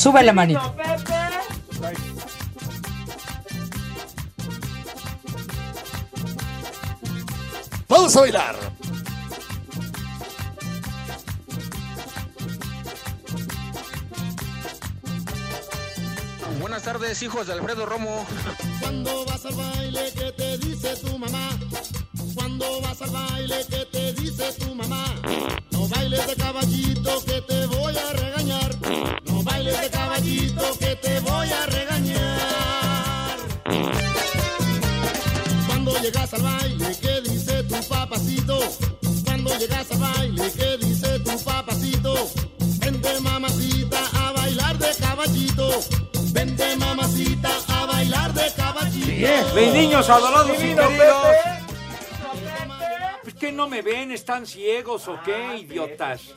Sube la manita. Vamos a bailar. Buenas tardes, hijos de Alfredo Romo. Cuando vas al baile, ¿qué te dice tu mamá? Cuando vas al baile, ¿qué Mis niños adorados y queridos. Pues que no me ven, están ciegos o qué, idiotas.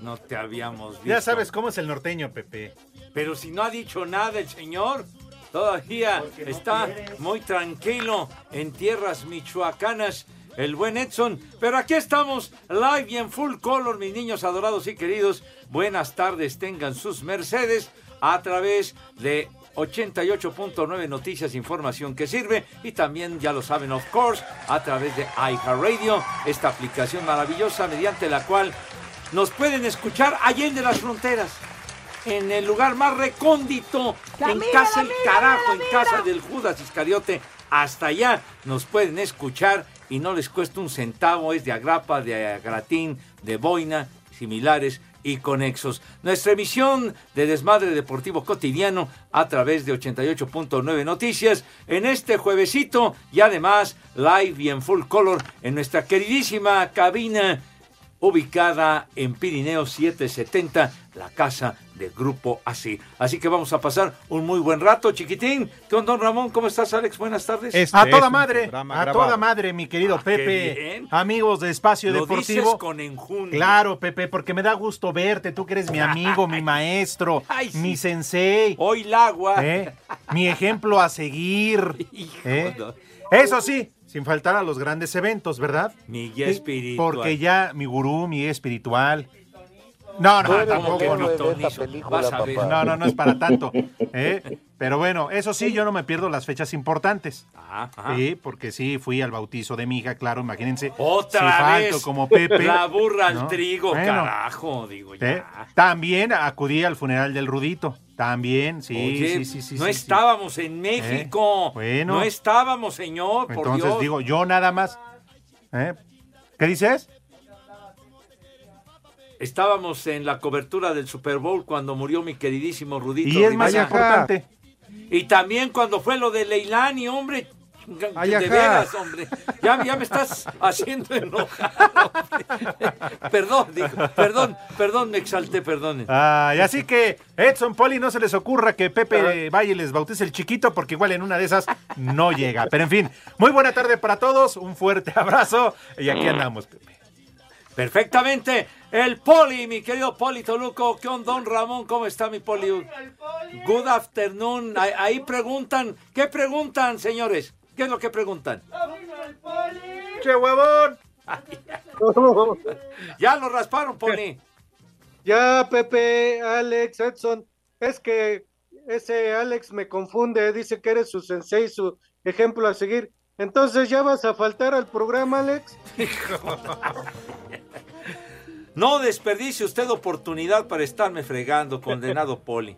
No te habíamos visto. Ya sabes cómo es el norteño, Pepe. Pero si no ha dicho nada el señor, todavía está muy tranquilo en tierras michoacanas. El buen Edson, pero aquí estamos live y en full color, mis niños adorados y queridos. Buenas tardes, tengan sus mercedes a través de 88.9 Noticias, información que sirve. Y también, ya lo saben, of course, a través de iHeartRadio, esta aplicación maravillosa mediante la cual nos pueden escuchar allende las fronteras, en el lugar más recóndito, La en mira, casa el mira, carajo, en casa del Judas Iscariote, hasta allá nos pueden escuchar y no les cuesta un centavo, es de agrapa, de agratín, de boina, similares y conexos. Nuestra emisión de Desmadre Deportivo Cotidiano a través de 88.9 Noticias en este juevesito y además live y en full color en nuestra queridísima cabina ubicada en Pirineo 770, la casa del Grupo Así. Así que vamos a pasar un muy buen rato, chiquitín. Con don Ramón, ¿cómo estás, Alex? Buenas tardes. a toda madre, a toda madre, mi querido Ah, qué Pepe. Amigos de Espacio Lo Deportivo. dices con enjundia. Claro, Pepe, porque me da gusto verte. Tú que eres mi amigo, mi maestro, Ay, sí. mi sensei. Hoy el agua. ¿eh? Mi ejemplo a seguir. Hijo ¿eh? Eso sí, sin faltar a los grandes eventos, ¿verdad? Mi guía espiritual. Porque ya mi gurú, mi guía espiritual. No, no, tampoco. no. No, no, no es para tanto. ¿eh? Pero bueno, eso sí, yo no me pierdo las fechas importantes. Ajá. Sí, porque sí, fui al bautizo de mi hija, claro, imagínense. Otra si vez. como Pepe. La burra al ¿no? trigo, Bueno, carajo, digo ya. ¿eh? También acudí al funeral del Rudito. También, sí, Oye, sí, sí, sí. no sí, estábamos en México. Bueno. No estábamos, señor, sí. por Entonces Dios. digo, yo nada más. ¿eh? ¿Qué dices? Estábamos en la cobertura del Super Bowl cuando murió mi queridísimo Rudito. Y es más importante. Y también cuando fue lo de Leilani, hombre. De veras, hombre. Ya, ya me estás haciendo enojar. Perdón, digo, perdón, perdón, me exalté, perdón. Ay, así que Edson Poli no se les ocurra que Pepe vaya y les bautice el chiquito porque igual en una de esas no llega. Pero en fin, muy buena tarde para todos, un fuerte abrazo y aquí andamos, Pepe. Perfectamente. El Poli, mi querido Poli Toluco. ¿Qué onda, don Ramón? ¿Cómo está mi Poli? Good afternoon. Ahí, ahí preguntan. ¿Qué preguntan, señores? ¿Qué es lo que preguntan? ¡Che huevón! Ya lo rasparon, Poli. Ya, Pepe, Alex, Edson, es que ese Alex me confunde, dice que eres su sensei, su ejemplo a seguir. Entonces ya vas a faltar al programa, Alex. No desperdicie usted oportunidad para estarme fregando, condenado Poli.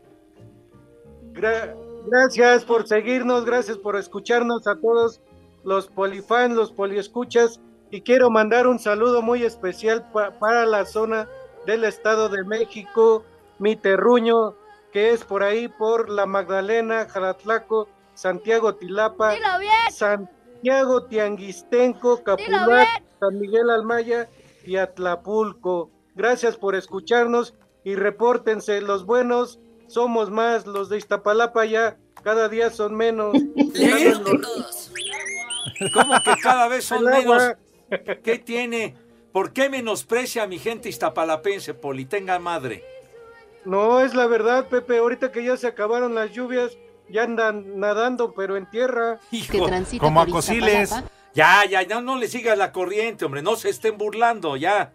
Gra- gracias por seguirnos, gracias por escucharnos a todos los polifans, los poliescuchas. Y quiero mandar un saludo muy especial pa- para la zona del Estado de México, mi terruño, que es por ahí por La Magdalena, Jalatlaco, Santiago Tilapa, Santiago Tianguistenco, Capulac, San Miguel Almaya y Atlapulco. Gracias por escucharnos y repórtense los buenos, somos más, los de Iztapalapa ya cada día son menos. ¿Cómo que cada vez son menos? ¿Qué tiene? ¿Por qué menosprecia a mi gente iztapalapense, Poli? Tenga madre. No, es la verdad, Pepe, ahorita que ya se acabaron las lluvias, ya andan nadando, pero en tierra. Hijo, Como a Cosiles. Ya, ya, ya, no le sigas la corriente, hombre. No se estén burlando, ya.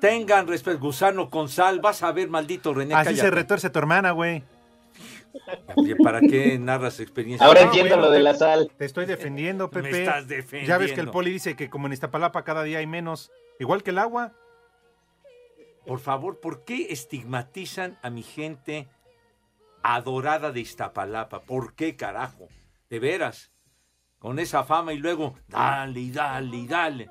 Tengan respeto, gusano con sal. Vas a ver, maldito René. Así se retuerce tu hermana, güey. Oye, ¿para qué narras experiencias? Ahora No, entiendo bueno, lo de la sal. Te estoy defendiendo, Me Pepe. estás Ya ves que el defendiendo. poli dice que como en Iztapalapa cada día hay menos. Igual que el agua. Por favor, ¿por qué estigmatizan a mi gente adorada de Iztapalapa? ¿Por qué, carajo? De veras. Con esa fama y luego, dale, y dale, y dale.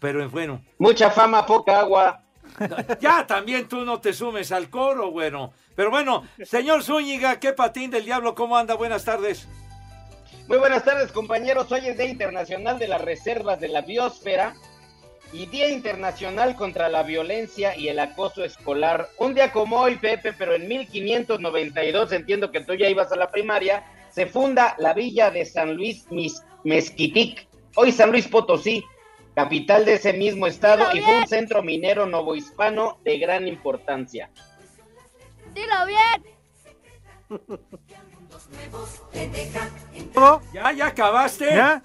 Pero bueno, Mucha fama, poca agua. ya también tú no te sumes al coro, bueno. Pero bueno, señor Zúñiga, qué patín del diablo, ¿cómo anda? Buenas tardes. Muy buenas tardes, compañeros. Hoy es Día Internacional de las Reservas de la Biosfera y Día Internacional contra la Violencia y el Acoso Escolar. Un día como hoy, Pepe, pero en 1592, entiendo que tú ya ibas a la primaria, se funda la villa de San Luis Mezquitic, hoy San Luis Potosí, capital de ese mismo estado y fue un centro minero novohispano de gran importancia. Dilo bien. ¿Ya, ya acabaste? ¿Ya?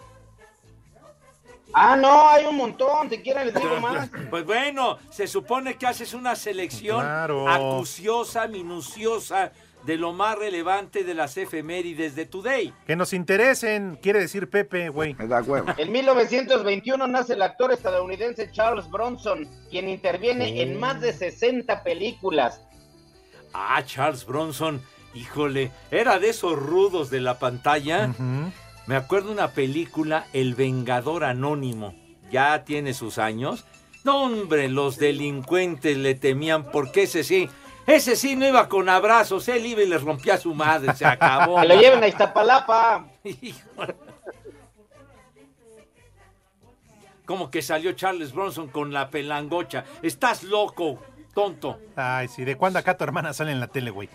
Ah, no, hay un montón, si quieren les digo más. Pues bueno, se supone que haces una selección Claro. acuciosa, minuciosa de lo más relevante de las efemérides de Today. Que nos interesen, quiere decir Pepe, güey. Me da huevo. En 1921 nace el actor estadounidense Charles Bronson, quien interviene en más de 60 películas. Ah, Charles Bronson, híjole, era de esos rudos de la pantalla. Me acuerdo una película, El Vengador Anónimo. Ya tiene sus años. No, hombre, los delincuentes le temían porque ese sí, ese sí no iba con abrazos, él iba y le rompía a su madre, se acabó. Que lo lleven a Iztapalapa. Híjole. Como que salió Charles Bronson con la pelangocha. Estás loco, tonto. Ay, sí, ¿de cuándo acá tu hermana sale en la tele, güey?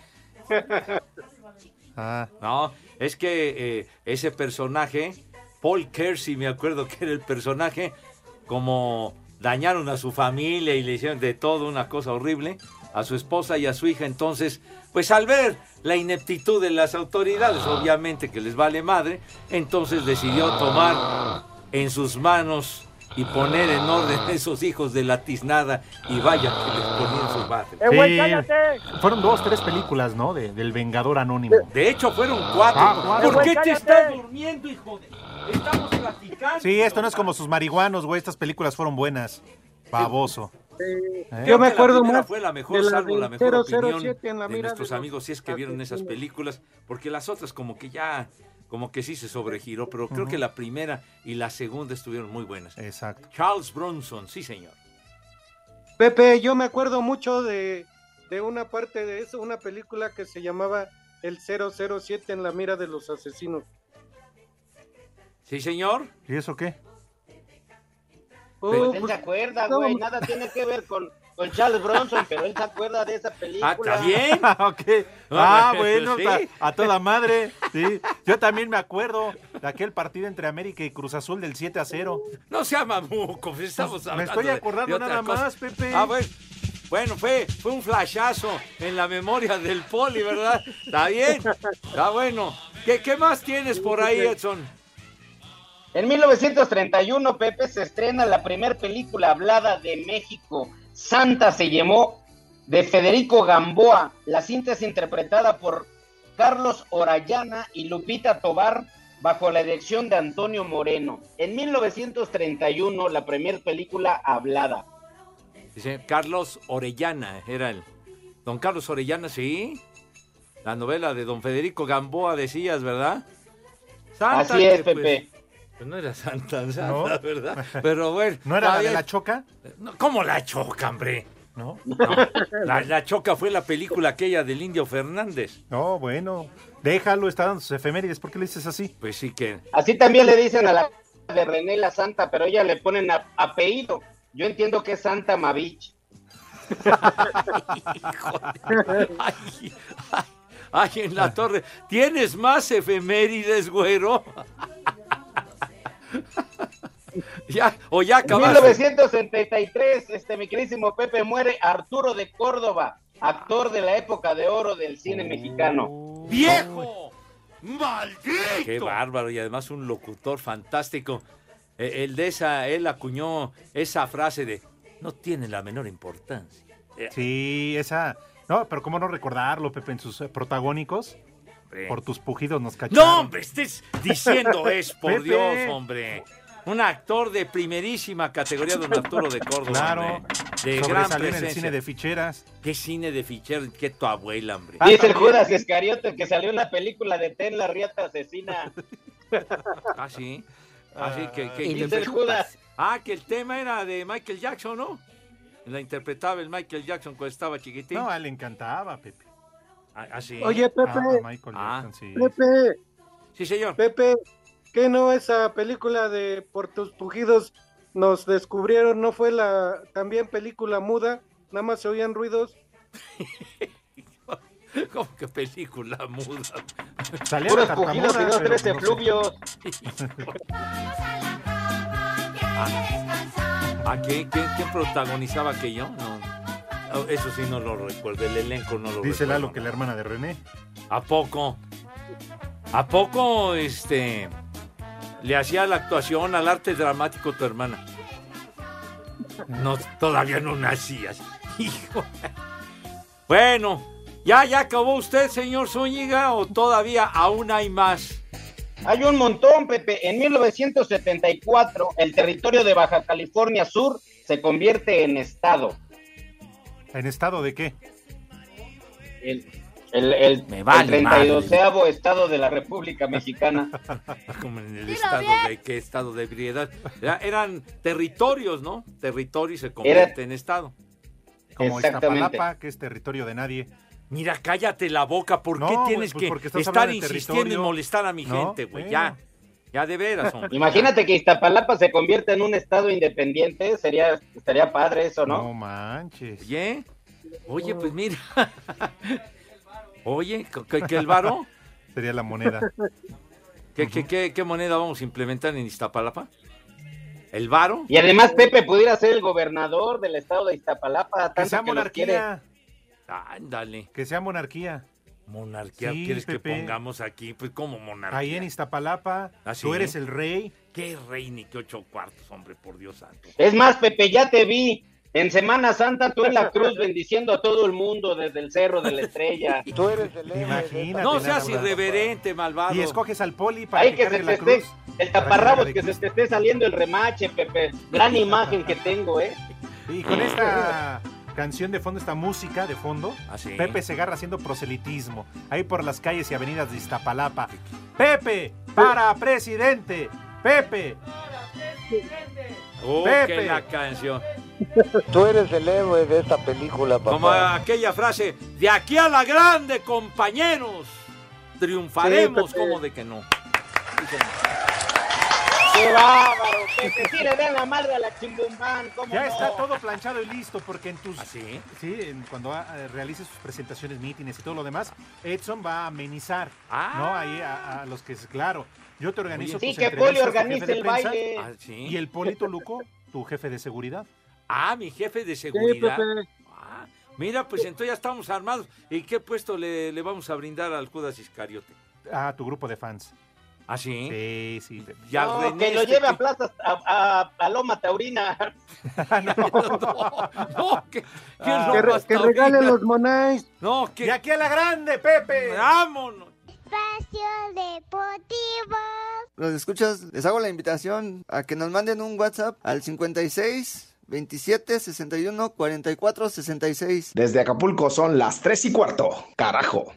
Ah, No, es que eh, ese personaje, Paul Kersey, me acuerdo que era el personaje, como dañaron a su familia y le hicieron de todo una cosa horrible a su esposa y a su hija. Entonces, pues al ver la ineptitud de las autoridades, obviamente que les vale madre, entonces decidió tomar en sus manos y poner en orden esos hijos de la tiznada y vaya que les ponían su madre. sí. Fueron dos, tres películas, ¿no? De- del Vengador Anónimo. De hecho, fueron cuatro. Ah, cuatro. ¿Por qué Güey, te cállate. estás durmiendo, hijo de...? Estamos platicando. Sí, esto no es como sus marihuanos, güey. Estas películas fueron buenas. Baboso. ¿Eh? Yo me la acuerdo primera más fue la mejor, la salvo la mejor 007 opinión en la de nuestros de amigos, si es que vieron esas películas, porque las otras como que ya, como que sí se sobregiró, pero creo que la primera y la segunda estuvieron muy buenas. Exacto. Charles Bronson, sí señor. Pepe, yo me acuerdo mucho de, de una parte de eso, una película que se llamaba El 007 en la mira de los asesinos. Sí señor. ¿Y eso qué? Oh, Pues él pues, se acuerda, no, güey, nada tiene que ver con, con Charles Bronson, pero él se acuerda de esa película. Ah, ¿está bien? ok. Ah, bueno, sí. a, a toda madre. Sí. Yo también me acuerdo de aquel partido entre América y Cruz Azul del 7 a 0. No sea mamuco, pues estamos Me hablando estoy de- acordando de otra nada cosa. más, Pepe. Ah, bueno. Bueno, fue, fue un flashazo en la memoria del poli, ¿verdad? Está bien, está bueno. ¿Qué, qué más tienes por ahí, Edson? En 1931, Pepe, se estrena la primer película hablada de México. Santa se llamó de Federico Gamboa. La cinta es interpretada por Carlos Orellana y Lupita Tobar. bajo la dirección de Antonio Moreno. En 1931, la primer película hablada. Dice Carlos Orellana, era el. Don Carlos Orellana, sí. La novela de don Federico Gamboa, decías, ¿verdad? Así es, que, pues, Pepe. Pues no era Santa, Santa, No. ¿verdad? Pero bueno. ¿No era la de la choca? No, ¿Cómo la choca, hombre? No. No, la, la choca fue la película aquella del Indio Fernández. No, bueno. Déjalo, está dando sus efemérides. ¿Por qué le dices así? Pues sí que. Así también le dicen a la de René la Santa, pero ella le ponen a- apellido. Yo entiendo que es Santa Mavich. Ay, ay, ay, en la torre. ¿Tienes más efemérides, güero? Ya, o ya En acabaste. 1973, este, mi queridísimo Pepe, muere Arturo de Córdoba, actor de la época de oro del cine mexicano. ¡Viejo! ¡Maldito! Qué bárbaro, y además un locutor fantástico. Eh, El de esa, él acuñó esa frase de no tiene la menor importancia. Eh, Sí, esa. No, pero ¿cómo no recordarlo, Pepe, en sus eh, protagónicos? Por tus pujidos nos cacharon. No, hombre, estés diciendo es, por Pepe. Dios, hombre. Un actor de primerísima categoría, don Arturo de Córdoba. Claro. hombre. De gran Sobresalió en el presencia. cine de ficheras. ¿Qué cine de ficher? ¿Qué tu abuela, hombre? Ah, Dice el. Judas Iscariote que salió en la película de Ten la Riata Asesina. Ah, sí. Así que, que- Dice que- el Judas. Ah, que el tema era de Michael Jackson, ¿no? La interpretaba el Michael Jackson cuando estaba chiquitín. No, a él le encantaba, Pepe. Ah, ah, sí. Oye, Pepe, Ah, Michael Ah. Jackson, sí. Pepe, Sí, señor. Pepe, ¿qué no esa película de Por tus pujidos nos descubrieron? ¿No fue la también película muda? Nada más se oían ruidos. ¿Cómo que película muda? Salía Puros la pujidos y dos, tres efluvios. ¿A qué? ¿Quién, quién protagonizaba aquello? No. Oh, Eso sí no lo recuerdo, el elenco no lo Dice recuerdo. Lalo que la hermana de René. ¿A poco? ¿A poco, este, le hacía la actuación al arte dramático tu hermana? No, todavía no nacías. Hijo. Bueno, ¿ya, ya acabó usted, señor Zúñiga, o todavía aún hay más? Hay un montón, Pepe. En 1974, el territorio de Baja California Sur se convierte en estado. ¿En estado de qué? El, el, el, Me vale el 32 estado de la República Mexicana. Como en el Dilo estado bien. de qué estado de ebriedad. Era- eran territorios, ¿no? Territorio y se convierte en estado. Como. Iztapalapa, que es territorio de nadie. Mira, cállate la boca. ¿Por qué tienes pues, que porque estás estar insistiendo en molestar a mi No, gente, güey? bueno. Ya. Ya de veras, hombre. Imagínate que Iztapalapa se convierta en un estado independiente. Sería, estaría padre eso, No, ¿no? manches. Oye, oye, pues mira. Oye, ¿que, que el varo? Sería la moneda. ¿Qué, qué, qué, qué moneda vamos a implementar en Iztapalapa? ¿El varo? Y además Pepe pudiera ser el gobernador del estado de Iztapalapa. Que sea que monarquía. Ándale. Que sea monarquía. Monarquía, Sí, ¿quieres Pepe. que pongamos aquí? Pues como monarquía. Ahí en Iztapalapa, ¿Ah, sí? tú eres el rey. Qué rey ni qué ocho cuartos, hombre, por Dios santo. Es más, Pepe, ya te vi. En Semana Santa tú en la cruz bendiciendo a todo el mundo desde el cerro de la estrella. Tú eres el Imagínate. No seas irreverente, malvado. Y escoges al poli para Ay, que, que cargue se la cruz. el taparrabos, que se te esté saliendo el remache, Pepe. Gran imagen que tengo, ¿eh? Y con esta canción de fondo, esta música de fondo, ¿Ah, sí? Pepe Segarra haciendo proselitismo. Ahí por las calles y avenidas de Iztapalapa. Pepe, para presidente. Pepe. Oh, Pepe. que la canción. Tú eres el héroe de esta película, papá. Como aquella frase, de aquí a la grande, compañeros, triunfaremos, Sí, como de que no. ¡Qué bárbaro! Pepe, sí le den la madre a la chimbumbán, ¿cómo Ya no? está todo planchado y listo porque en tus... ¿Ah, sí? Sí, en- cuando ah, eh, realices sus presentaciones, mítines y todo lo demás, Edson va a amenizar, Ah. ¿no? Ahí a, a los que es claro. Yo te organizo Sí, tus que entrevistas, Poli organice el prensa, baile. Ah, sí. Y el Polito Luco, tu jefe de seguridad. Ah, mi jefe de Sí, seguridad. Pepe. Ah, mira, pues entonces ya estamos armados. ¿Y qué puesto le, le vamos a brindar al Judas Iscariote? Ah, tu grupo de fans. ¿Ah, sí? Sí, sí. Pepe. Y al No, René que lo este lleve a que- Plaza, a, a, a Loma Taurina. No, no, que, que Ah. no Que, re- basta que regalen ahorita. los monais. No, que ¡Y aquí a la grande, Pepe! vámonos. Espacio Deportivo. Los escuchas, les hago la invitación a que nos manden un WhatsApp al 56 27 61 44 66. Desde Acapulco son las 3 y cuarto. Carajo.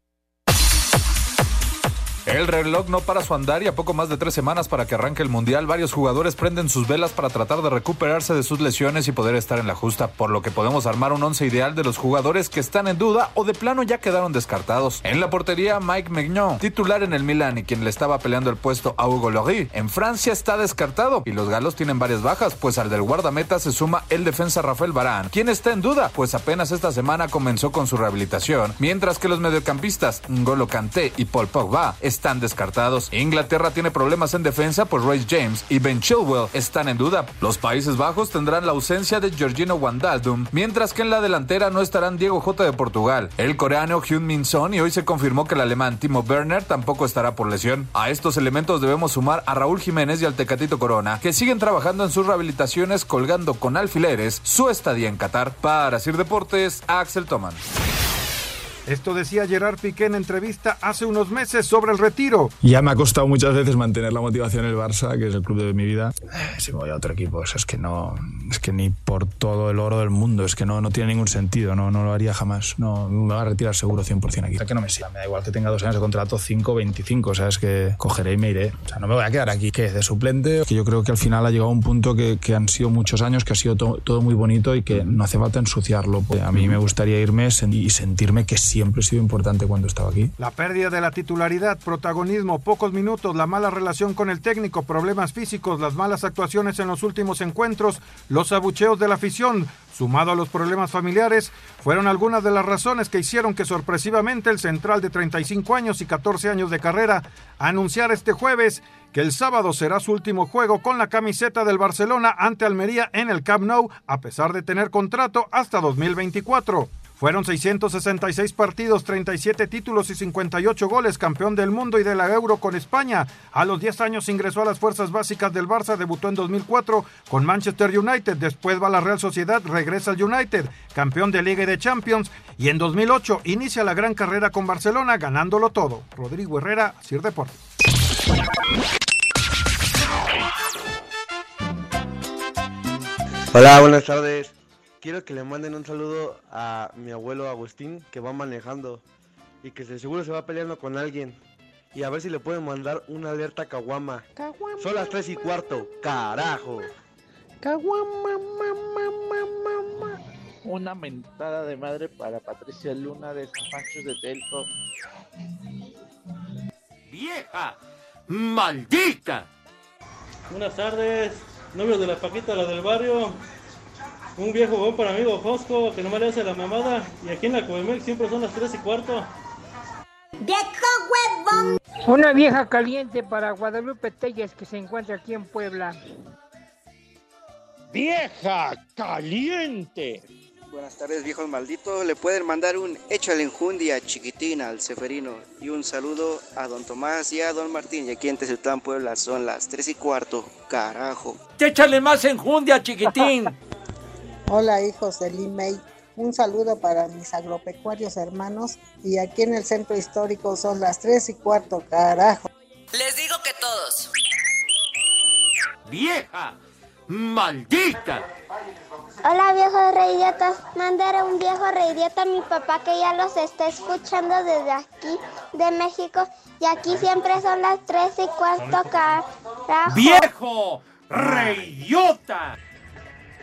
El reloj no para su andar y a poco más de tres semanas para que arranque el Mundial, varios jugadores prenden sus velas para tratar de recuperarse de sus lesiones y poder estar en la justa, por lo que podemos armar un once ideal de los jugadores que están en duda o de plano ya quedaron descartados. En la portería, Mike Mignon, titular en el Milan y quien le estaba peleando el puesto a Hugo Lloris. En Francia está descartado y los galos tienen varias bajas, pues al del guardameta se suma el defensa Rafael Barán. ¿Quién está en duda? Pues apenas esta semana comenzó con su rehabilitación, mientras que los mediocampistas N'Golo Kanté y Paul Pogba están descartados. Inglaterra tiene problemas en defensa, pues Royce James y Ben Chilwell están en duda. Los Países Bajos tendrán la ausencia de Georgino Wijnaldum, mientras que en la delantera no estarán Diego J de Portugal, el coreano Hyun Min Son y hoy se confirmó que el alemán Timo Werner tampoco estará por lesión. A estos elementos debemos sumar a Raúl Jiménez y al Tecatito Corona, que siguen trabajando en sus rehabilitaciones colgando con alfileres su estadía en Qatar. Para Sir Deportes, Axel Toman. Esto decía Gerard Piqué en entrevista hace unos meses sobre el retiro. Ya me ha costado muchas veces mantener la motivación en el Barça, que es el club de mi vida. Si me voy a otro equipo, eso es que no, es que ni por todo el oro del mundo, es que no, no tiene ningún sentido, no, no lo haría jamás. No, me va a retirar seguro 100% aquí. O sea, que no me siga, me da igual que tenga dos años de contrato, 5, 25, o sea, es que cogeré y me iré. O sea, no me voy a quedar aquí, que de suplente, que yo creo que al final ha llegado un punto que, que han sido muchos años, que ha sido to- todo muy bonito y que no hace falta ensuciarlo. A mí me gustaría irme sen- y sentirme que siempre he sido importante cuando estaba aquí. La pérdida de la titularidad, protagonismo, pocos minutos, la mala relación con el técnico, problemas físicos, las malas actuaciones en los últimos encuentros, los abucheos de la afición, sumado a los problemas familiares, fueron algunas de las razones que hicieron que sorpresivamente el central de 35 años y 14 años de carrera anunciara este jueves que el sábado será su último juego con la camiseta del Barcelona ante Almería en el Camp Nou, a pesar de tener contrato hasta 2024. Fueron 666 partidos, 37 títulos y 58 goles, campeón del mundo y de la Euro con España. A los 10 años ingresó a las fuerzas básicas del Barça, debutó en 2004 con Manchester United, después va a la Real Sociedad, regresa al United, campeón de Liga y de Champions, y en 2008 inicia la gran carrera con Barcelona, ganándolo todo. Rodrigo Herrera, Sir Deportes. Hola, buenas tardes. Quiero que le manden un saludo a mi abuelo Agustín que va manejando y que de seguro se va peleando con alguien. Y a ver si le pueden mandar una alerta caguama. Son las 3 y cuarto, carajo. Una mentada de madre para Patricia Luna de San Pancho de Telco. ¡Vieja! ¡Maldita! Buenas tardes, novios de la Paquita, la del barrio. Un viejo buen para amigo Josco que no me le hace la mamada. Y aquí en la Coemex siempre son las 3 y cuarto. Una vieja caliente para Guadalupe Telles que se encuentra aquí en Puebla. ¡Vieja caliente! Buenas tardes, viejos malditos. Le pueden mandar un échale enjundia chiquitín al Seferino y un saludo a don Tomás y a don Martín. Y aquí en Tezutlán, Puebla, son las 3 y cuarto. Carajo. ¡Échale más enjundia, chiquitín! Hola hijos del IMEI, un saludo para mis agropecuarios hermanos y aquí en el centro histórico son las 3 y cuarto, carajo. Les digo que todos. ¡Vieja! ¡Maldita! Hola viejos reidiotas, mandar un viejo reidiota a mi papá que ya los está escuchando desde aquí de México y aquí siempre son las 3 y cuarto carajo. ¡Viejo! ¡Reidiota!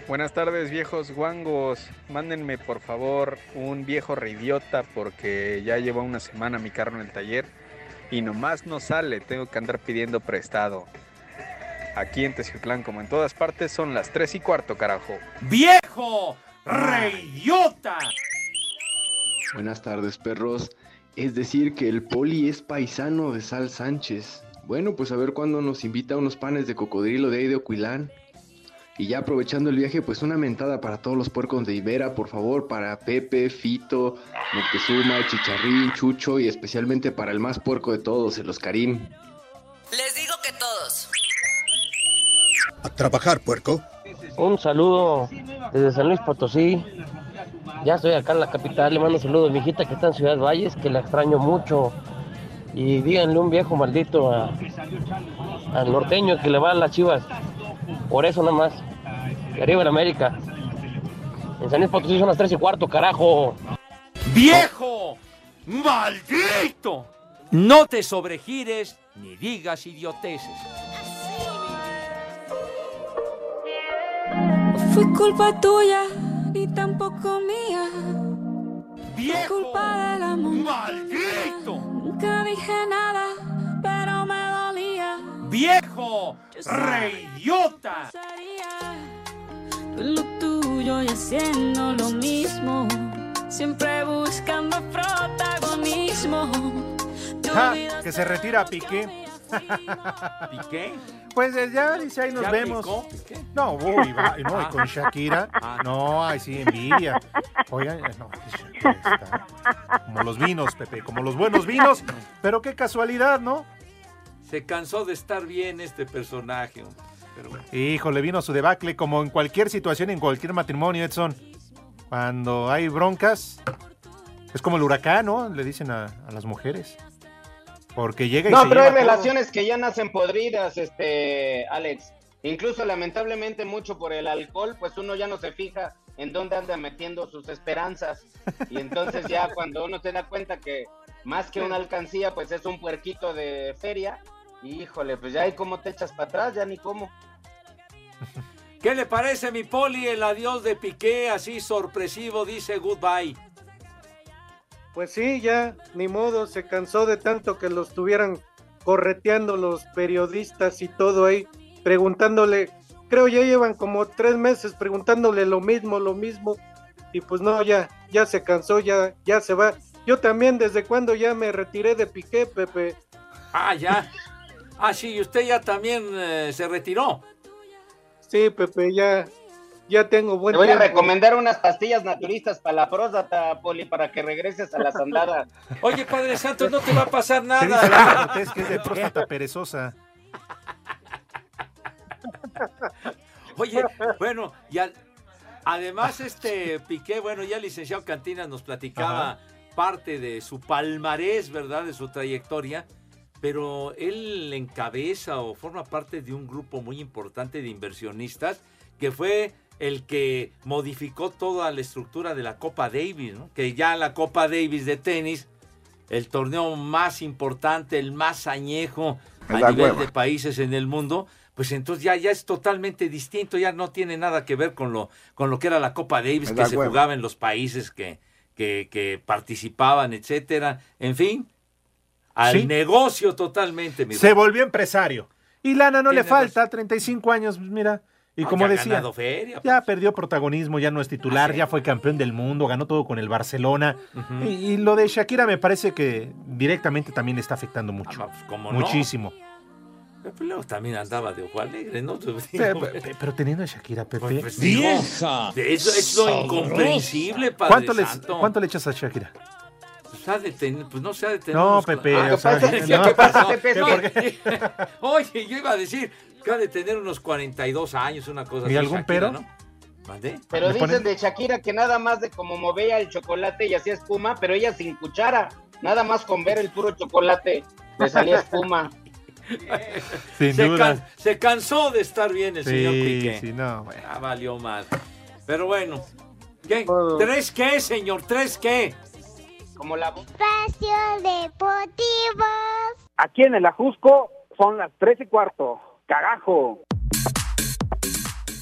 Buenas tardes, viejos guangos. Mándenme por favor un viejo reidiota porque ya lleva una semana mi carro en el taller y nomás no sale. Tengo que andar pidiendo prestado. Aquí en Teciutlán, como en todas partes, son las 3 y cuarto, carajo. ¡Viejo! ¡Reidiota! Buenas tardes, perros. Es decir, que el poli es paisano de Sal Sánchez. Bueno, pues a ver cuándo nos invita a unos panes de cocodrilo de ahí de Oquilán. Y ya aprovechando el viaje, pues una mentada para todos los puercos de Ibera, por favor, para Pepe, Fito, Moctezuma, Chicharrín, Chucho y especialmente para el más puerco de todos, el Oscarín. Les digo que todos. A trabajar, puerco. Un saludo desde San Luis Potosí. Ya estoy acá en la capital. Le mando saludos a mi hijita que está en Ciudad Valles, que la extraño mucho. Y díganle un viejo maldito a- al norteño que le va a las chivas. Por eso nada más. Que arriba en América. En San Luis Potosí son las 3 y cuarto, carajo. ¡Viejo! ¡Maldito! No te sobregires ni digas idioteces. Fue culpa tuya y tampoco mía. Fue culpa del amor. ¡Maldito! Nunca dije nada. ¡Viejo! En lo tuyo y haciendo lo mismo. Siempre buscando protagonismo. Ja, que se retira Piqué. ¿Piqué? Pues ya dice ahí nos ¿Ya vemos. picó? No, uy, va, no, y con Shakira. Ah. No, ay, sí, envidia. Oigan, eh, no, Shakira está como los vinos, Pepe, como los buenos vinos. Pero qué casualidad, ¿no? Se cansó de estar bien este personaje. Pero bueno. Híjole, vino su debacle como en cualquier situación, en cualquier matrimonio, Edson. Cuando hay broncas, es como el huracán, ¿no? Le dicen a, a las mujeres. Porque llega y No, se pero hay todo. relaciones que ya nacen podridas, este, Alex. Incluso lamentablemente mucho por el alcohol, pues uno ya no se fija en dónde anda metiendo sus esperanzas. Y entonces ya cuando uno se da cuenta que más que una alcancía, pues es un puerquito de feria, híjole, pues ya hay cómo te echas para atrás, ya ni cómo. ¿Qué le parece, mi poli, el adiós de Piqué así sorpresivo? Dice goodbye. Pues sí, ya, ni modo, se cansó de tanto que lo estuvieran correteando los periodistas y todo ahí, preguntándole, creo ya llevan como tres meses preguntándole lo mismo, lo mismo, y pues no, ya, ya se cansó, ya, ya se va. Yo también, desde cuando ya me retiré de Piqué, Pepe. Ah, ya. Ah, sí, y usted ya también eh, se retiró. Sí, Pepe, ya, ya tengo buen Te voy a recomendar unas pastillas naturistas para la próstata, Poli, para que regreses a las andadas. Oye, Padre Santo, no te va a pasar nada. Cortés que es de próstata perezosa. Oye, bueno, y al- además este Piqué, bueno, ya el licenciado Cantina nos platicaba Ajá. parte de su palmarés, ¿verdad? De su trayectoria, pero él encabeza o forma parte de un grupo muy importante de inversionistas que fue el que modificó toda la estructura de la Copa Davis, ¿no? Que ya la Copa Davis de tenis, el torneo más importante, el más añejo a nivel hueva. de países en el mundo, pues entonces ya, ya es totalmente distinto, ya no tiene nada que ver con lo, con lo que era la Copa Davis, que se hueva. jugaba en los países que, que, que participaban, etcétera. En fin, al Sí. negocio totalmente, mi Se volvió empresario. Y lana no le falta, 35 años, mira. Y No, como ya decía, ganado feria, pues. ya perdió protagonismo, ya no es titular, Ah, ya fue campeón del mundo, ganó todo con el Barcelona. Y, y lo de Shakira me parece que directamente también está afectando mucho. Ah, pues, ¿cómo no? Muchísimo. Pero pues, luego también andaba de ojo alegre, ¿no? Pe- pe- Pero, teniendo a Shakira, Pepe. Pues, ¡Vieja! Eso es lo incomprensible, Padre ¿Cuánto, les-. ¿Cuánto le echas a Shakira? Ha de tener- pues no se ha de tener No, Pepe, Ah, o sea, ¿qué no. Pepe, No, ¿por Oye, yo iba a decir que ha de tener unos 42 años, una cosa ¿Y así. algún Shakira, pero? ¿no? ¿Mandé? Pero ¿Le dicen ponen? de Shakira que nada más de como movía el chocolate y hacía espuma, pero ella sin cuchara, nada más con ver el puro chocolate le salía espuma. Sin se, duda. can- se cansó de estar bien el Sí, señor Piqué. sí, no, bueno. Ah, valió mal. Pero bueno. ¿Qué? ¿Tres qué, señor? ¿Tres qué? Como la Espacio Deportivo. Aquí en el Ajusco son las tres y cuarto. Carajo.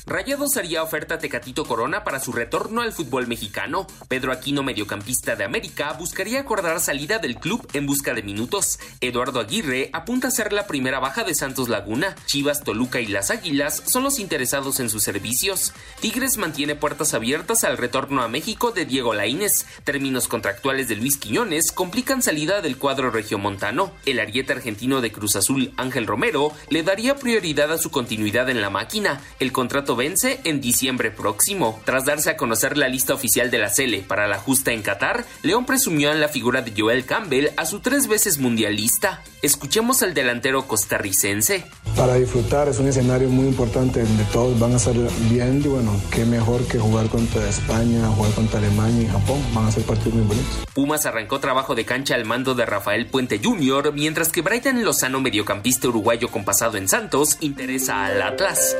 Rayados haría oferta a Tecatito Corona para su retorno al fútbol mexicano. Pedro Aquino, mediocampista de América, buscaría acordar salida del club en busca de minutos. Eduardo Aguirre apunta a ser la primera baja de Santos Laguna. Chivas, Toluca y las Águilas son los interesados en sus servicios. Tigres mantiene puertas abiertas al retorno a México de Diego Laínez. Términos contractuales de Luis Quiñones complican salida del cuadro regiomontano. El ariete argentino de Cruz Azul, Ángel Romero, le daría prioridad a su continuidad en la máquina. El contrato contrato vence en diciembre próximo. Tras darse a conocer la lista oficial de la Sele para la justa en Qatar, León presumió en la figura de Joel Campbell a su tres veces mundialista. Escuchemos al delantero costarricense. Para disfrutar es un escenario muy importante donde todos van a estar bien y bueno, qué mejor que jugar contra España, jugar contra Alemania y Japón. Van a ser partidos muy bonitos. Pumas arrancó trabajo de cancha al mando de Rafael Puente Jr., mientras que Brighton Lozano, mediocampista uruguayo con pasado en Santos, interesa al Atlas.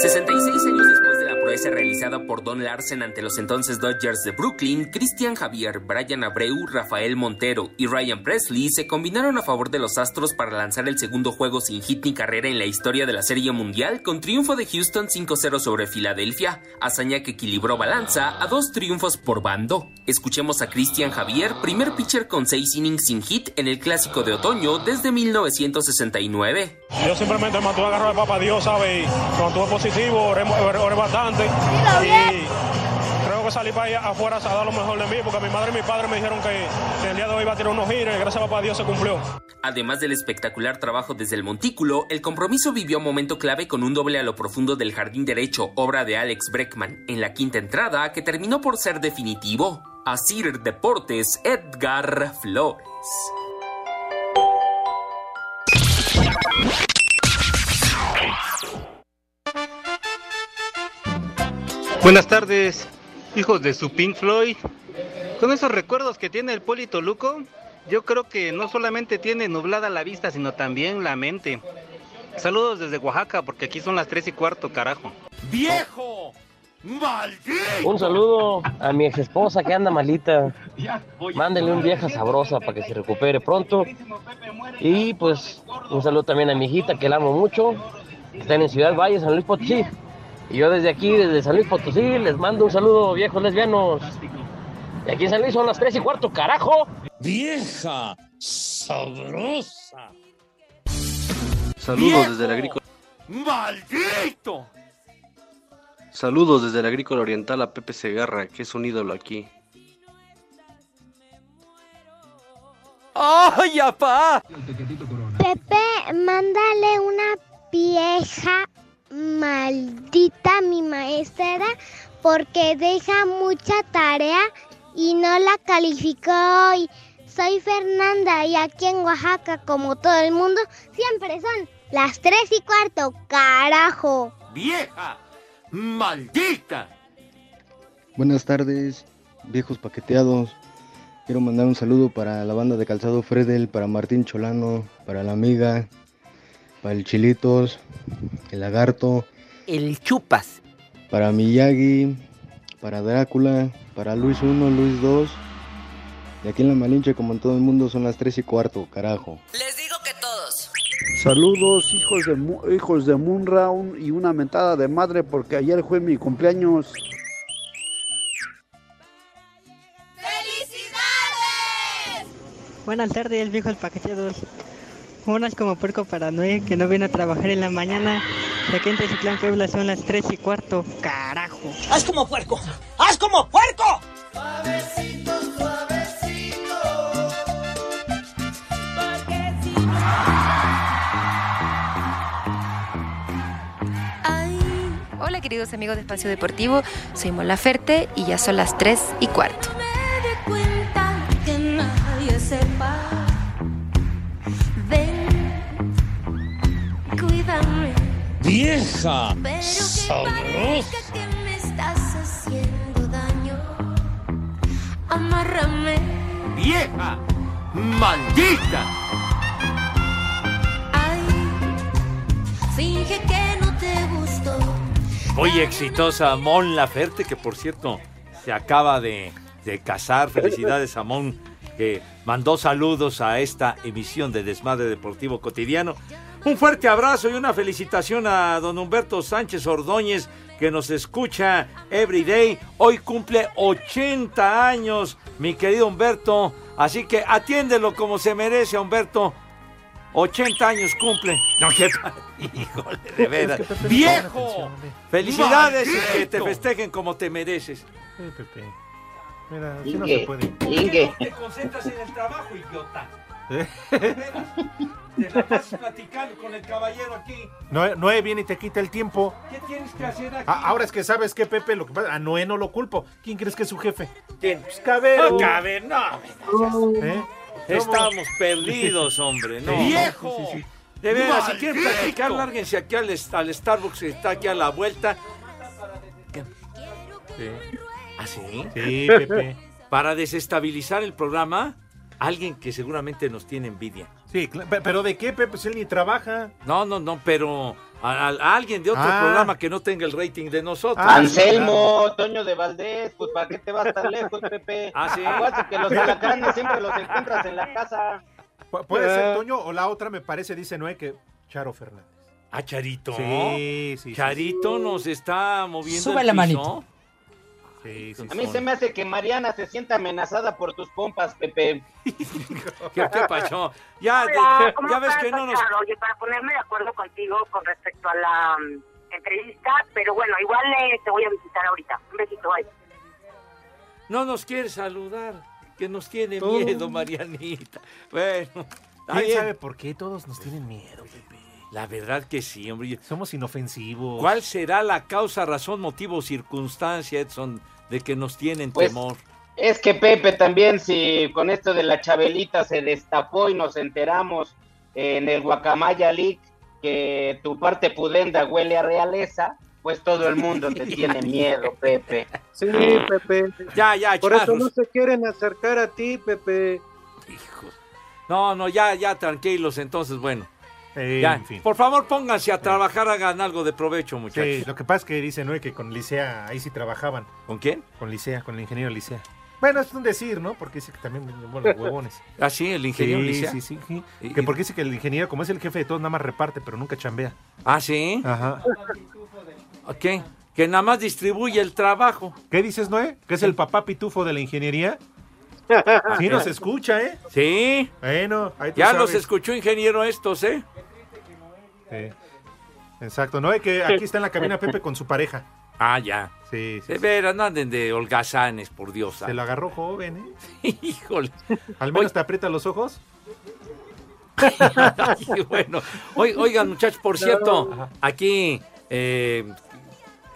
66 años después de la proeza realizada por Don Larsen ante los entonces Dodgers de Brooklyn, Cristian Javier, Brian Abreu, Rafael Montero y Ryan Presley se combinaron a favor de los Astros para lanzar el segundo juego sin hit ni carrera en la historia de la Serie Mundial con triunfo de Houston 5-0 sobre Filadelfia, hazaña que equilibró balanza a dos triunfos por bando. Escuchemos a Cristian Javier, primer pitcher con seis innings sin hit en el clásico de otoño desde 1969. Yo simplemente mantuve agarrado de papá Dios, ¿sabes? Y cuando estuve positivo, oré, oré- oré bastante. Y creo que salí para allá afuera a dar lo mejor de mí, porque mi madre y mi padre me dijeron que, que el día de hoy iba a tirar unos giros y gracias a papá Dios se cumplió. Además del espectacular trabajo desde el montículo, el compromiso vivió un momento clave con un doble a lo profundo del jardín derecho, obra de Alex Breckman, en la quinta entrada que terminó por ser definitivo. Asir Deportes, Edgar Flores. Buenas tardes, hijos de su Pink Floyd. Con esos recuerdos que tiene el Polito Luco, yo creo que no solamente tiene nublada la vista, sino también la mente. Saludos desde Oaxaca, porque aquí son las 3 y cuarto, carajo. ¡Viejo! ¡Maldito! Un saludo a mi ex esposa que anda malita. Mándele un vieja sabrosa para que se recupere pronto. Y pues un saludo también a mi hijita que la amo mucho. Están en Ciudad Valle, San Luis Potosí. Y yo desde aquí, desde San Luis Potosí, les mando un saludo, viejos lesbianos. Y aquí en San Luis son las 3 y cuarto, carajo. ¡Vieja! ¡Sabrosa! Saludos desde el agrícola. ¡Maldito! Saludos desde el agrícola oriental a Pepe Segarra, que es un ídolo aquí. ¡Ay, apá! Pepe, mándale una vieja maldita a mi maestra porque deja mucha tarea y no la calificó hoy. Soy Fernanda y aquí en Oaxaca, como todo el mundo, siempre son las tres y cuarto, carajo. ¡Vieja! ¡Maldita! Buenas tardes, viejos paqueteados. Quiero mandar un saludo para la banda de calzado Fredel, para Martín Cholano, para la amiga, para el Chilitos, el Lagarto, El chupas. para Miyagi, para Drácula, para Luis 1, Luis 2. Y aquí en la Malinche, como en todo el mundo, son las 3 y cuarto, carajo. Les. Saludos, hijos de, Mu- hijos de Munra, un- y una mentada de madre porque ayer fue mi cumpleaños. Buenas tardes, viejos paqueteados. Unas como puerco para Noé, que no viene a trabajar en la mañana. Y aquí en Teciutlán, Puebla, son las 3 y cuarto. ¡Carajo! ¡Haz como puerco! ¡Haz como puerco! Hola queridos amigos de Espacio Deportivo, soy Mola Ferte y ya son las 3 y cuarto. ¡Vieja! Pero que ¡Sabrosa! parezca que me estás haciendo daño. Amárrame. ¡Vieja! ¡Maldita! Muy exitosa Mon Laferte, que por cierto se acaba de, de casar. Felicidades a Mon, que mandó saludos a esta emisión de Desmadre Deportivo Cotidiano. Un fuerte abrazo y una felicitación a don Humberto Sánchez Ordóñez, que nos escucha every day. Hoy cumple 80 años, mi querido Humberto. Así que atiéndelo como se merece, Humberto. 80 años cumple. No, ¿qué? Híjole, de veras. Es que Pepe no ¡Viejo! Felicidades y que te festejen como te mereces. Sí, Pepe. Mira, así no se puede. Inge. No te concentras en el trabajo, idiota. ¿Eh? Te la pasas platicando con el caballero aquí. Noé, Noé viene y te quita el tiempo. ¿Qué tienes que hacer aquí? Ah, ahora es que sabes que Pepe, lo que pasa, a Noé no lo culpo. ¿Quién crees que es su jefe? ¿Quién? Pues Cabero. No, Cabero, no. ¿Eh? Estamos perdidos, hombre. No. ¡Viejo! Sí, sí, sí. De veras, si quieren platicar, lárguense aquí al, al Starbucks que está aquí a la vuelta. ¿Qué? ¿Ah, sí? Sí, Pepe. Para desestabilizar el programa, alguien que seguramente nos tiene envidia. Sí, pero ¿de qué, Pepe? Pues él ni trabaja. No, no, no, pero a, a- a alguien de otro Ah. programa que no tenga el rating de nosotros. Ah, Anselmo, Toño de Valdés, pues ¿para qué te vas tan lejos, Pepe? Ah, sí. Acuérdate que los alacranes siempre los encuentras en la casa. Pu- Puede Eh. ser Toño o la otra, me parece, dice Noé, que Charo Fernández. Ah, Charito. Sí, sí, sí. Charito nos está moviendo Sube el la piso. manito. Sí, sí, A mí se me hace que Mariana se sienta amenazada por tus pompas, Pepe. ¿Qué, qué pasó? Ya, Hola, de- ¿cómo ya ves que no nos... Oye, para ponerme de acuerdo contigo con respecto a la mm, entrevista, pero bueno, igual eh, te voy a visitar ahorita. Un besito, bye. No nos quiere saludar, que nos tiene miedo, Marianita. Bueno, ¿Quién bien. sabe por qué todos nos tienen miedo, Pepe? La verdad que sí, hombre. Somos inofensivos. ¿Cuál será la causa, razón, motivo circunstancia, Edson, de que nos tienen Pues, temor? Es que Pepe también, si con esto de la Chabelita se destapó y nos enteramos en el Guacamaya League que tu parte pudenda huele a realeza, pues todo el mundo te tiene miedo, Pepe. Sí, Pepe. Ya, ya, Por eso no se quieren acercar a ti, Pepe. No, no, ya, ya, tranquilos, entonces, bueno. Eh, Ya, en fin. Por favor, pónganse a trabajar, hagan algo de provecho, muchachos. Sí, lo que pasa es que dice Noé que con Licea ahí sí trabajaban. ¿Con quién? Con Licea, con el ingeniero Licea. Bueno, es un decir, ¿no? Porque dice que también, bueno, huevones. Ah, sí, el ingeniero sí, Licea. Sí, sí, sí. Y- Que porque dice que el ingeniero, como es el jefe de todos, nada más reparte, pero nunca chambea. Ah, sí. Ajá. ¿Qué? Que nada más distribuye el trabajo. ¿Qué dices, Noé? ¿Que es el papá pitufo de la ingeniería? Sí nos escucha, ¿eh? Sí. Bueno, ahí tú Ya los sabes. escuchó ingeniero estos, ¿eh? Sí. Exacto, Noé, que aquí está en la cabina Pepe con su pareja. Ah, ya. Sí, sí. De veras, no anden de holgazanes, por Dios. Se lo agarró joven, ¿eh? Híjole. ¿Al menos te aprieta los ojos? Ay, bueno, Oi- oigan muchachos, por cierto, aquí eh,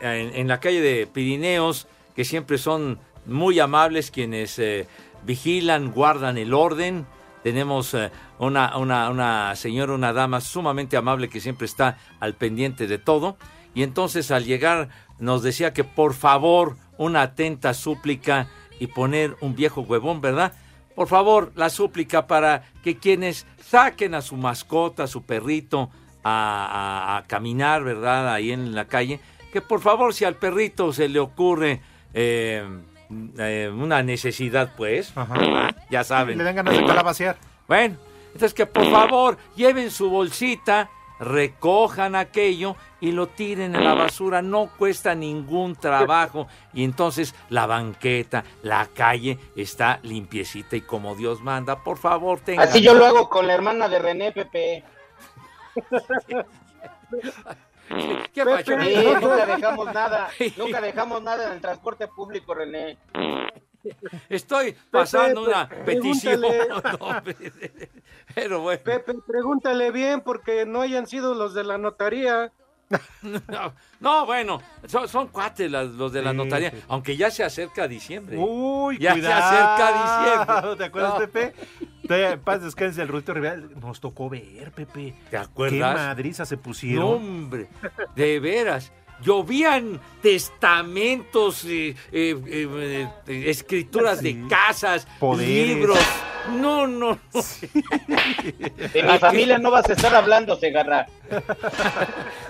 en, en la calle de Pirineos, que siempre son muy amables quienes eh, vigilan, guardan el orden. Tenemos eh, una, una, una señora, una dama sumamente amable que siempre está al pendiente de todo. Y entonces al llegar nos decía que por favor, una atenta súplica y poner un viejo huevón, ¿verdad? Por favor, la súplica para que quienes saquen a su mascota, a su perrito, a, a- caminar, ¿verdad? Ahí en la calle, que por favor, si al perrito se le ocurre eh, eh, una necesidad, pues, ya saben. Le dan ganas de calabacear. Bueno, entonces que por favor lleven su bolsita, recojan aquello y lo tiren a la basura. No cuesta ningún trabajo. Y entonces la banqueta, la calle está limpiecita y como Dios manda. Por favor, tengan. Así yo lo hago con la hermana de René, Pepe. ¿Qué pasó? Sí, nunca dejamos nada, nunca dejamos nada en el transporte público, René. Estoy pasando una Pepe, petición. pregúntale. No. Pero bueno. Pepe, pregúntale bien porque no hayan sido los de la notaría. No, no, bueno, son, son cuates las- los de la notaría, sí. aunque ya se acerca diciembre. Uy, ya cuidado. se acerca diciembre. ¿Te acuerdas, No. Pepe? En paz descanse el Rudito Rivera. Nos tocó ver, Pepe. ¿Te acuerdas? Qué madriza se No, pusieron. hombre, de veras. Llovían testamentos, eh, eh, eh, eh, escrituras de casas, Poderes. libros. No, no, no. De mi familia no vas a estar hablando, Segarra.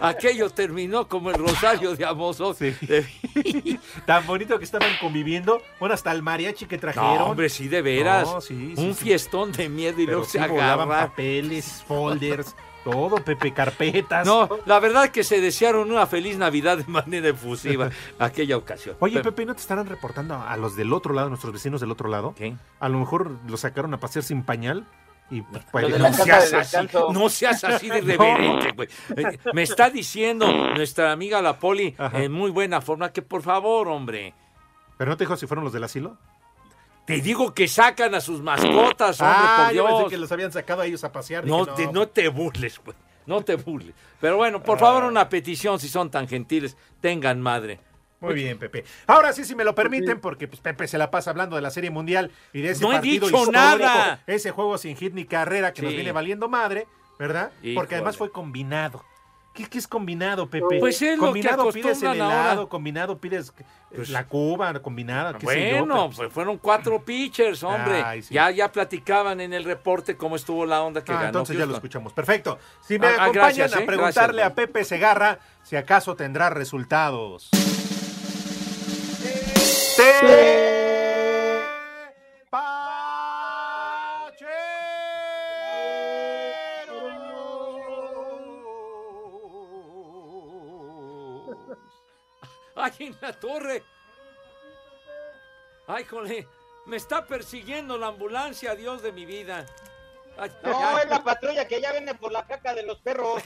Aquello terminó como el rosario de Amoso. Tan bonito que estaban conviviendo. Bueno, hasta el mariachi que trajeron. No, hombre, sí, de veras. No, sí, sí, Un sí. fiestón de miedo y Pero luego se sí volaban agarra. papeles, folders, todo, Pepe, carpetas. No, la verdad que se desearon una feliz Navidad de manera efusiva aquella ocasión. Oye, Pero- Pepe, ¿no te estarán reportando a los del otro lado, nuestros vecinos del otro lado? ¿Qué? A lo mejor los sacaron a pasear sin pañal y pues, no casa seas así. No seas así de irreverente, güey. Eh, Me está diciendo nuestra amiga la Poli Ajá. en muy buena forma que por favor, hombre. ¿Pero no te dijo si fueron los del asilo? Te digo que sacan a sus mascotas, hombre, ah, por yo pensé Dios. que los habían sacado a ellos a pasear. No, Dije, te, no te burles, güey. No te burles. Pero bueno, por favor, una petición, si son tan gentiles, tengan madre. Muy bien, Pepe. Ahora sí, si me lo permiten, porque pues, Pepe se la pasa hablando de la Serie Mundial y de ese No he partido dicho histórico, nada. ese juego sin hit ni carrera que nos viene valiendo madre, ¿verdad? Híjole. Porque además fue combinado. ¿Qué, qué es combinado, Pepe? Pues es lo que combinado pides el acostumbran helado, ahora. combinado pides eh, Pues- la cuba combinada, qué sé yo, Bueno, pues fueron cuatro pitchers, hombre. Ay, sí. Ya, ya platicaban en el reporte cómo estuvo la onda que Ah, ganó. entonces ya lo escuchamos. Perfecto. Si me Ah, ah, acompañan gracias, a ¿eh? preguntarle Gracias, a Pepe Segarra si acaso tendrá resultados. ¡Ay, en la torre! ¡Ay, jole! Me está persiguiendo la ambulancia, Dios de mi vida. Ay, No, es la patrulla que ya viene por la caca de los perros.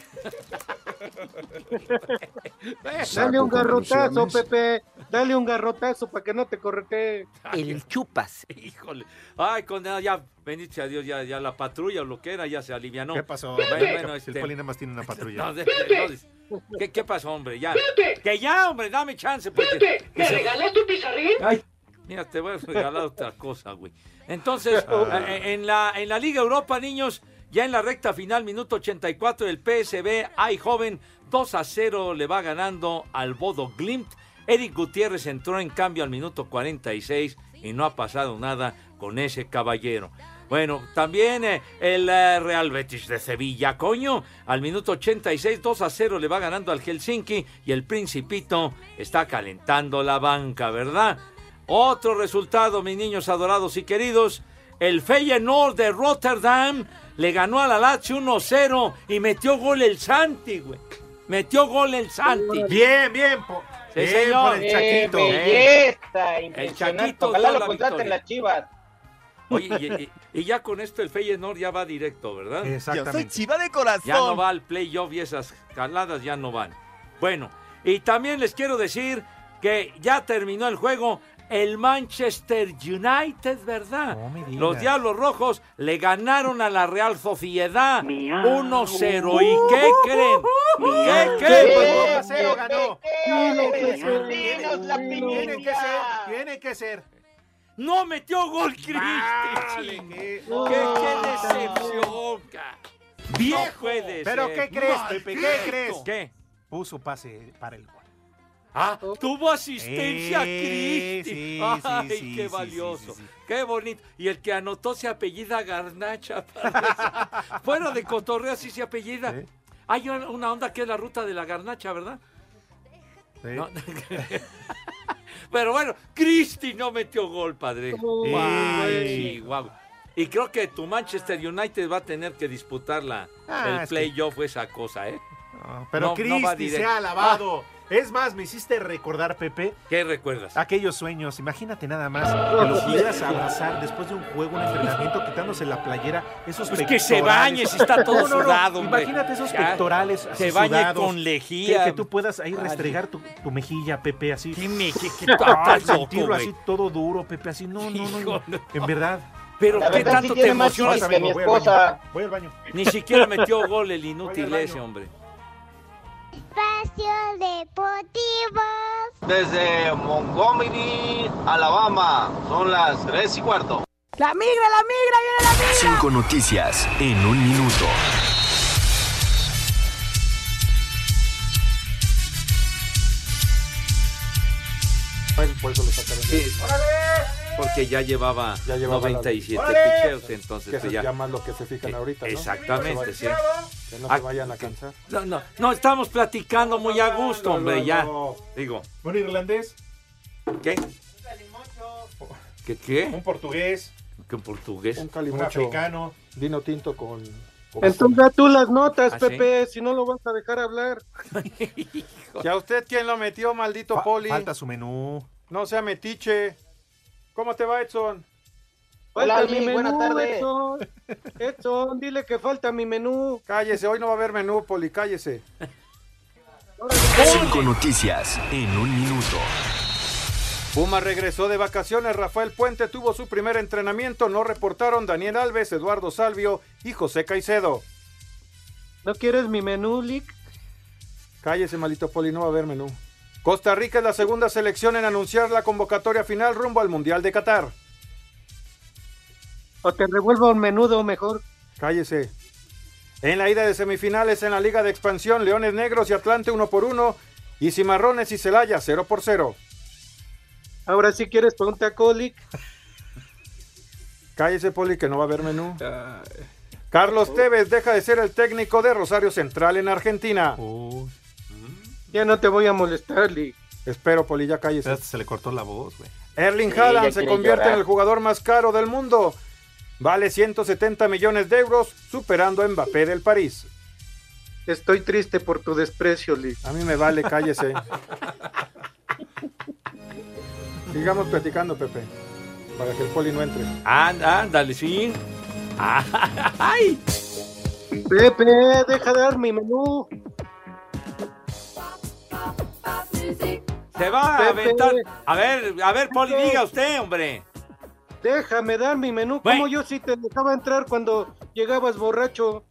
Dale un garrotazo, Pepe. Dale un garrotazo para que no te correte. El chupas. Híjole. Ay, con ya, bendito sea Dios, ya, ya la patrulla o lo que era ya se alivianó. ¿Qué pasó? Bueno, bueno, El este- Poli nada más tiene una patrulla. No, de- de- no, ¿qué, ¿Qué pasó, hombre? Ya. Que ya, hombre, dame chance. Porque, que ¿Me se- regalas tu pizarrín? Ay, mira, te voy a regalar otra cosa, güey. Entonces, Ah. eh, en, la, en la Liga Europa, niños, ya en la recta final, minuto 84, el PSB, ay joven, 2 a 0 le va ganando al Bodo Glimt. Eric Gutiérrez entró en cambio al minuto 46 y no ha pasado nada con ese caballero. Bueno, también eh, el eh, Real Betis de Sevilla, coño, al minuto 86, 2 a 0 le va ganando al Helsinki y el Principito está calentando la banca, ¿verdad? Otro resultado, mis niños adorados y queridos, el Feyenoord de Rotterdam le ganó a la Lazio 1-0 y metió gol el Santi, güey. Metió gol el Santi. Bien, bien. po- Sí, bien señor. por el Chaquito. Impresionante. Chaquito Ojalá lo la contraten las chivas. Oye, y, y- y ya con esto el Feyenoord ya va directo, ¿verdad? Exactamente. Yo soy chiva de corazón. Ya no va al playoff y esas caladas ya no van. Bueno, y también les quiero decir que ya terminó el juego el Manchester United, ¿verdad? digas. Los Diablos Rojos le ganaron a la Real Sociedad 1-0. ¿Y qué creen? ¿Qué creen? 1 a 0 ganó. Tiene que ser, tiene que ser. No metió gol Cristi. Vale, qué- ¿Qué, qué decepción. Viejo. No puede ¿Pero ser. qué crees, Pepe? ¿Qué crees? ¿Qué? Puso pase para el gol. Ah, tuvo asistencia Eh, Cristi. sí, Ay, sí, qué sí, valioso. Qué bonito. Y el que anotó se apellida Garnacha. Fuera de cotorreo así se apellida. ¿Eh? Hay una una onda que es la ruta de la Garnacha, ¿verdad? Sí. No. Pero bueno, Cristi no metió gol, padre. Ay, Chihuahua. Y creo que tu Manchester United va a tener que disputar la, Ah, el es que- playoff, esa cosa, ¿eh? No, pero No, Cristi se ha alabado. Es más, me hiciste recordar, Pepe, ¿Qué recuerdas? aquellos sueños. Imagínate nada más que lo pudieras abrazar después de un juego, un entrenamiento, quitándose la playera. Esos Pues que se bañe si está todo No, no, sudado, hombre. Imagínate esos Ya, pectorales. se así bañe sudados, con lejía. Que, que tú puedas ahí restregar tu, tu mejilla, Pepe, así. ¿Qué me- qué- Ah, sentirlo así todo duro, Pepe, así. No, no, no, no. En verdad. Pero La qué verdad, tanto sí te más emocionas. que mi voy al baño. Voy al baño. Ni siquiera metió gol el inútil ese, hombre. Espacio Deportivo. Desde Montgomery, Alabama, son las 3 y cuarto. ¡La migra, la migra, viene la migra! Cinco noticias en un minuto. Por eso lo sacaron. Sí. Porque ya llevaba, Ya llevaba 97 la- picheos, entonces Que ya. llama lo que se fijan ahorita, ¿no? Exactamente, sí. Que no Ah, se vayan a cansar. No, no, no, estamos platicando muy a gusto, hombre, ya. Digo, Un irlandés, ¿qué? ¿Qué qué? un portugués, ¿Qué en portugués? Un un calimocho. africano. Vino tinto con. con- Entonces tú las notas, ¿Ah, sí? Pepe, si no lo vas a dejar hablar. ¿Y a usted quién lo metió, maldito Fa- Poli? Falta su menú. No sea metiche. ¿Cómo te va, Edson? Hola, Falta mi menú, buenas tardes. Edson. Edson, dile que falta mi menú. Cállese, hoy no va a haber menú, Poli, cállese. Cinco noticias en un minuto. Puma regresó de vacaciones, Rafael Puente tuvo su primer entrenamiento, no reportaron Daniel Alves, Eduardo Salvio y José Caicedo. ¿No quieres mi menú, Lick? Cállese, malito Poli, no va a haber menú. Costa Rica es la segunda selección en anunciar la convocatoria final rumbo al Mundial de Qatar. O te revuelvo un menudo mejor. Cállese. En la ida de semifinales en la Liga de Expansión, Leones Negros y Atlante 1 por 1 y Cimarrones y Celaya 0 por 0. Ahora si quieres pregunta a Colic. Cállese, Poli, que no va a haber menú. Carlos Tevez deja de ser el técnico de Rosario Central en Argentina. Ya no te voy a molestar, Lick. Espero, Poli, ya cállese. Se le cortó la voz, güey. Erling Sí, Haaland se convierte llorar. en el jugador más caro del mundo. Vale 170 millones de euros, superando a Mbappé del París. Estoy triste por tu desprecio, Lick. A mí me vale, cállese. Sigamos platicando, Pepe, para que el Poli no entre. Anda, ándale, sí. ¡Ay! Pepe, deja de dar mi menú. Se va a aventar. A ver, a ver, Poli, diga usted, hombre. Déjame dar mi menú. Bueno. Como yo sí te dejaba entrar cuando llegabas borracho.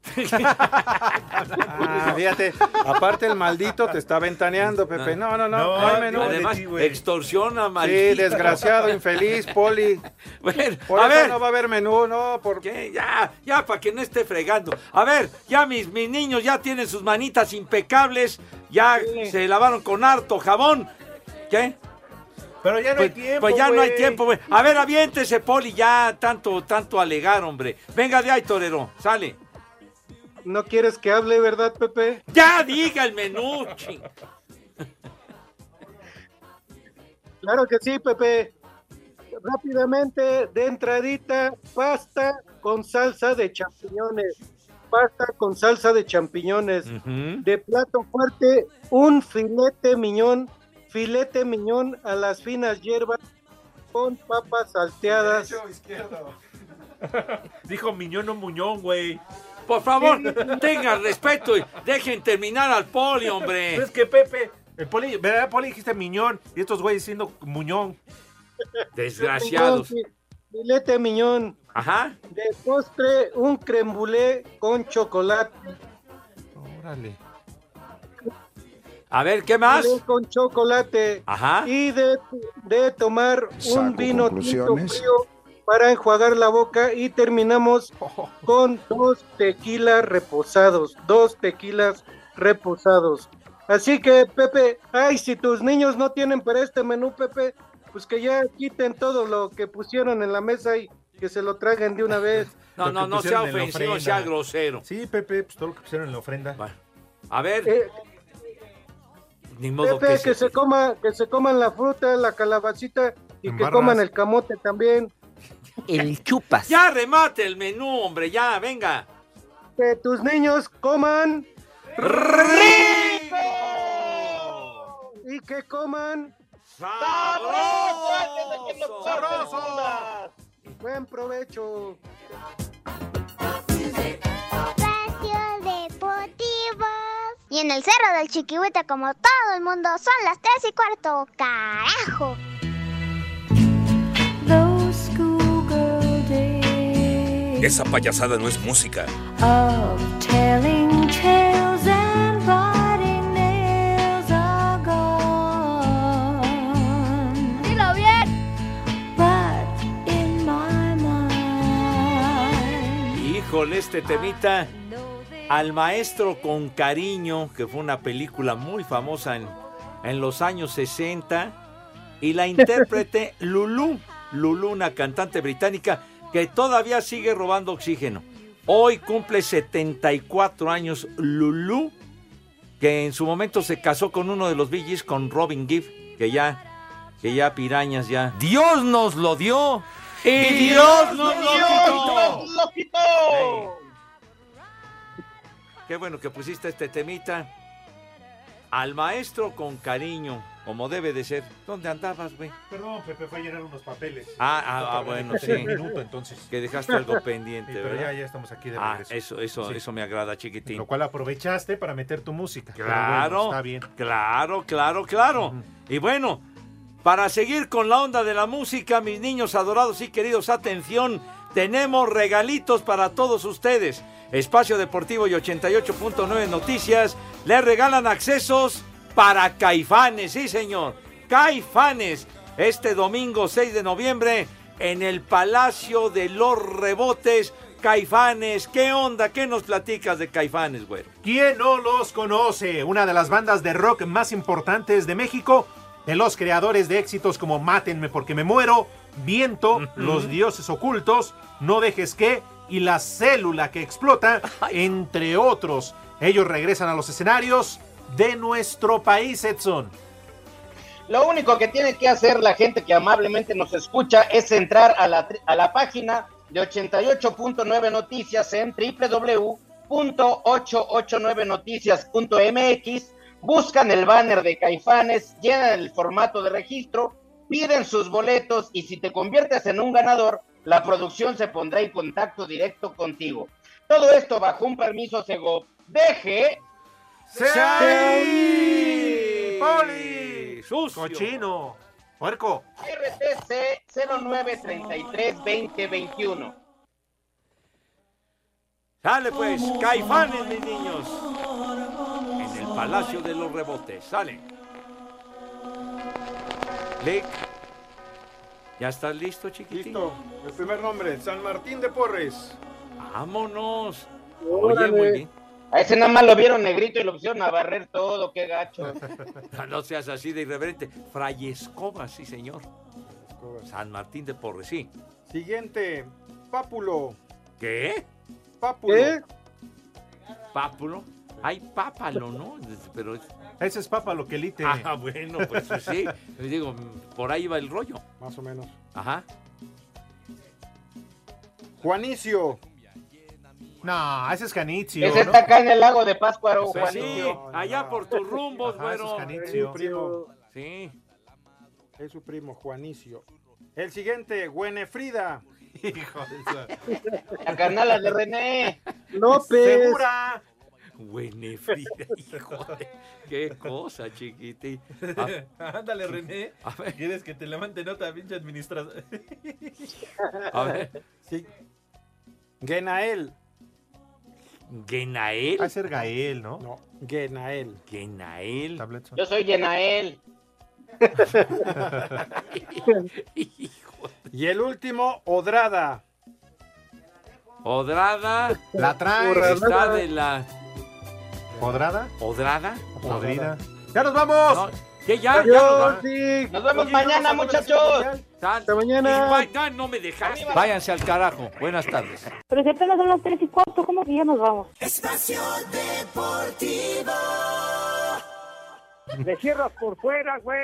Ah, fíjate, aparte el maldito te está ventaneando, Pepe. No, no, no, no, hay menú. Además, extorsiona, Sí, maldito. desgraciado, infeliz, Poli. Bueno, Por a eso ver. no va a haber menú, no, por ¿Qué? Ya, ya, para que no esté fregando. A ver, ya mis, mis niños ya tienen sus manitas impecables, ya se lavaron con harto jabón. ¿Qué? Pero ya no Pues, hay tiempo. pues ya no hay güey. tiempo, güey. A ver, aviéntese, Poli, ya tanto, tanto alegar, hombre. Venga de ahí, torero, sale. ¿No quieres que hable, verdad, Pepe? Ya diga el menú, ching. Claro que sí, Pepe. Rápidamente, de entradita, pasta con salsa de champiñones. Pasta con salsa de champiñones. De plato fuerte, un filete miñón, filete miñón a las finas hierbas con papas salteadas. Dijo Miñón o Muñón, güey. Por favor, tengan respeto y dejen terminar al Poli, hombre. Pero es que Pepe, el Poli, ¿verdad, Poli? Dijiste Miñón y estos güeyes diciendo Muñón. Desgraciados. Filete miñón. Ajá. De postre, un creme brûlée con chocolate. Órale. A ver, ¿qué más? Puré con chocolate. Ajá. Y de, de tomar Saco un vino tinto frío para enjuagar la boca y terminamos con dos tequilas reposados, dos tequilas reposados. Así que, Pepe, ay, si tus niños no tienen para este menú, Pepe, pues que ya quiten todo lo que pusieron en la mesa y que se lo traguen de una vez. No, no, no sea ofensivo, sea grosero. Sí, Pepe, pues todo lo que pusieron en la ofrenda. A ver, Eh, ni modo Pepe, que que, se... se coma, que se coman la fruta, la calabacita y En que barras. coman el camote también. El chupas. Ya remate el menú, hombre, ya, venga. Que tus niños coman ¡Rico! y que coman ¡Sabroso! Buen provecho. Y en el Cerro del Chiquihuite, como todo el mundo, son las 3 y cuarto. ¡Carajo! Esa payasada no es música. of telling tales and biting nails are gone. Dilo bien. But in my mind, Híjole, este temita al maestro con cariño, que fue una película muy famosa en, en los años 60, y la intérprete Lulu, Lulu, una cantante británica que todavía sigue robando oxígeno. Hoy cumple 74 años Lulu, que en su momento se casó con uno de los Gees, con Robin Gibb, que ya, que ya pirañas ya. Dios nos lo dio. ¡Y Dios nos lo quitó! lo quitó! Qué bueno que pusiste este temita. Al maestro con cariño, como debe de ser. ¿Dónde andabas, güey? Perdón, Pepe, fue a llenar unos papeles. Ah, ah, ah, bueno, sí. un minuto, entonces. Que dejaste algo pendiente, Sí, pero ¿verdad? ya, ya estamos aquí de Ah, regreso. eso, eso, Sí. eso me agrada, chiquitín. Lo cual aprovechaste para meter tu música. Claro, bueno, está bien. claro, claro, claro. Y bueno, Para seguir con la onda de la música, mis niños adorados y queridos, atención, tenemos regalitos para todos ustedes. Espacio Deportivo y 88.9 Noticias les regalan accesos para Caifanes, sí señor, Caifanes, este domingo 6 de noviembre en el Palacio de los Rebotes. Caifanes, ¿qué onda? ¿Qué nos platicas de Caifanes, güey? ¿Quién no los conoce? Una de las bandas de rock más importantes de México, de los creadores de éxitos como Mátenme porque me muero, Viento, Los dioses ocultos, No dejes que y La célula que explota, entre otros. Ellos regresan a los escenarios de nuestro país, Edson. Lo único que tiene que hacer la gente que amablemente nos escucha es entrar a la, a la página de 88.9 Noticias en www.889noticias.mx, buscan el banner de Caifanes, llenan el formato de registro, piden sus boletos y si te conviertes en un ganador, la producción se pondrá en contacto directo contigo. Todo esto bajo un permiso Sego. Deje. ¡Sí! ¡Poli! ¡Sucio! ¡Cochino! ¡Puerco! RTC 0933-2021. Sale pues, Caifanes, mis niños. En el Palacio de los Rebotes. Sale. Lick. ¿Ya estás listo, chiquitín? Listo. El primer nombre, San Martín de Porres. Vámonos. Oye, muy bien. A ese nada más lo vieron negrito y lo pusieron a barrer todo, qué gacho. No, no seas así de irreverente. Fray Escoba, sí, señor. San Martín de Porres, sí. Siguiente, Pápulo. ¿Qué? Pápulo. ¿Qué? Pápulo. Hay pápalo, ¿no? Pero es... Ese es Papa lo que elite. Ah, bueno, pues sí. Digo, por ahí va el rollo. Más o menos. Ajá. Juanicio. No, ese es Janitzio. Ese está acá en el lago de Pátzcuaro, Pues sí, Juanicio. allá por tus rumbos, Ajá, ese es. Es su primo. Sí. Es su primo, Juanicio. El siguiente, Güenefrida. Hijo de. La carnala de René. López. Segura. Buenefrida, hijo de... Qué cosa, chiquitín. Ah, Ándale, René. A ver. ¿Quieres que te levante nota, pinche administrador? A ver. Sí. Genael. ¿Genael? Va a ser Gael, ¿no? No, Genael. ¿Genael? Yo soy Yenael. Y el último, Odrada. Odrada. La traes. Está de la... ¿Podrada? ¿Odrada? Podrida. ¡Ya nos vamos! No, ¿Qué ya? Adiós, ya nos vamos. sí. Nos vemos Oye, mañana, muchachos. Hasta mañana. Y va- no me dejaste. Váyanse al carajo. Buenas tardes. Pero si apenas son las 3 y cuarto, ¿cómo que ya nos vamos? Espacio Deportivo. Me cierras por fuera, güey.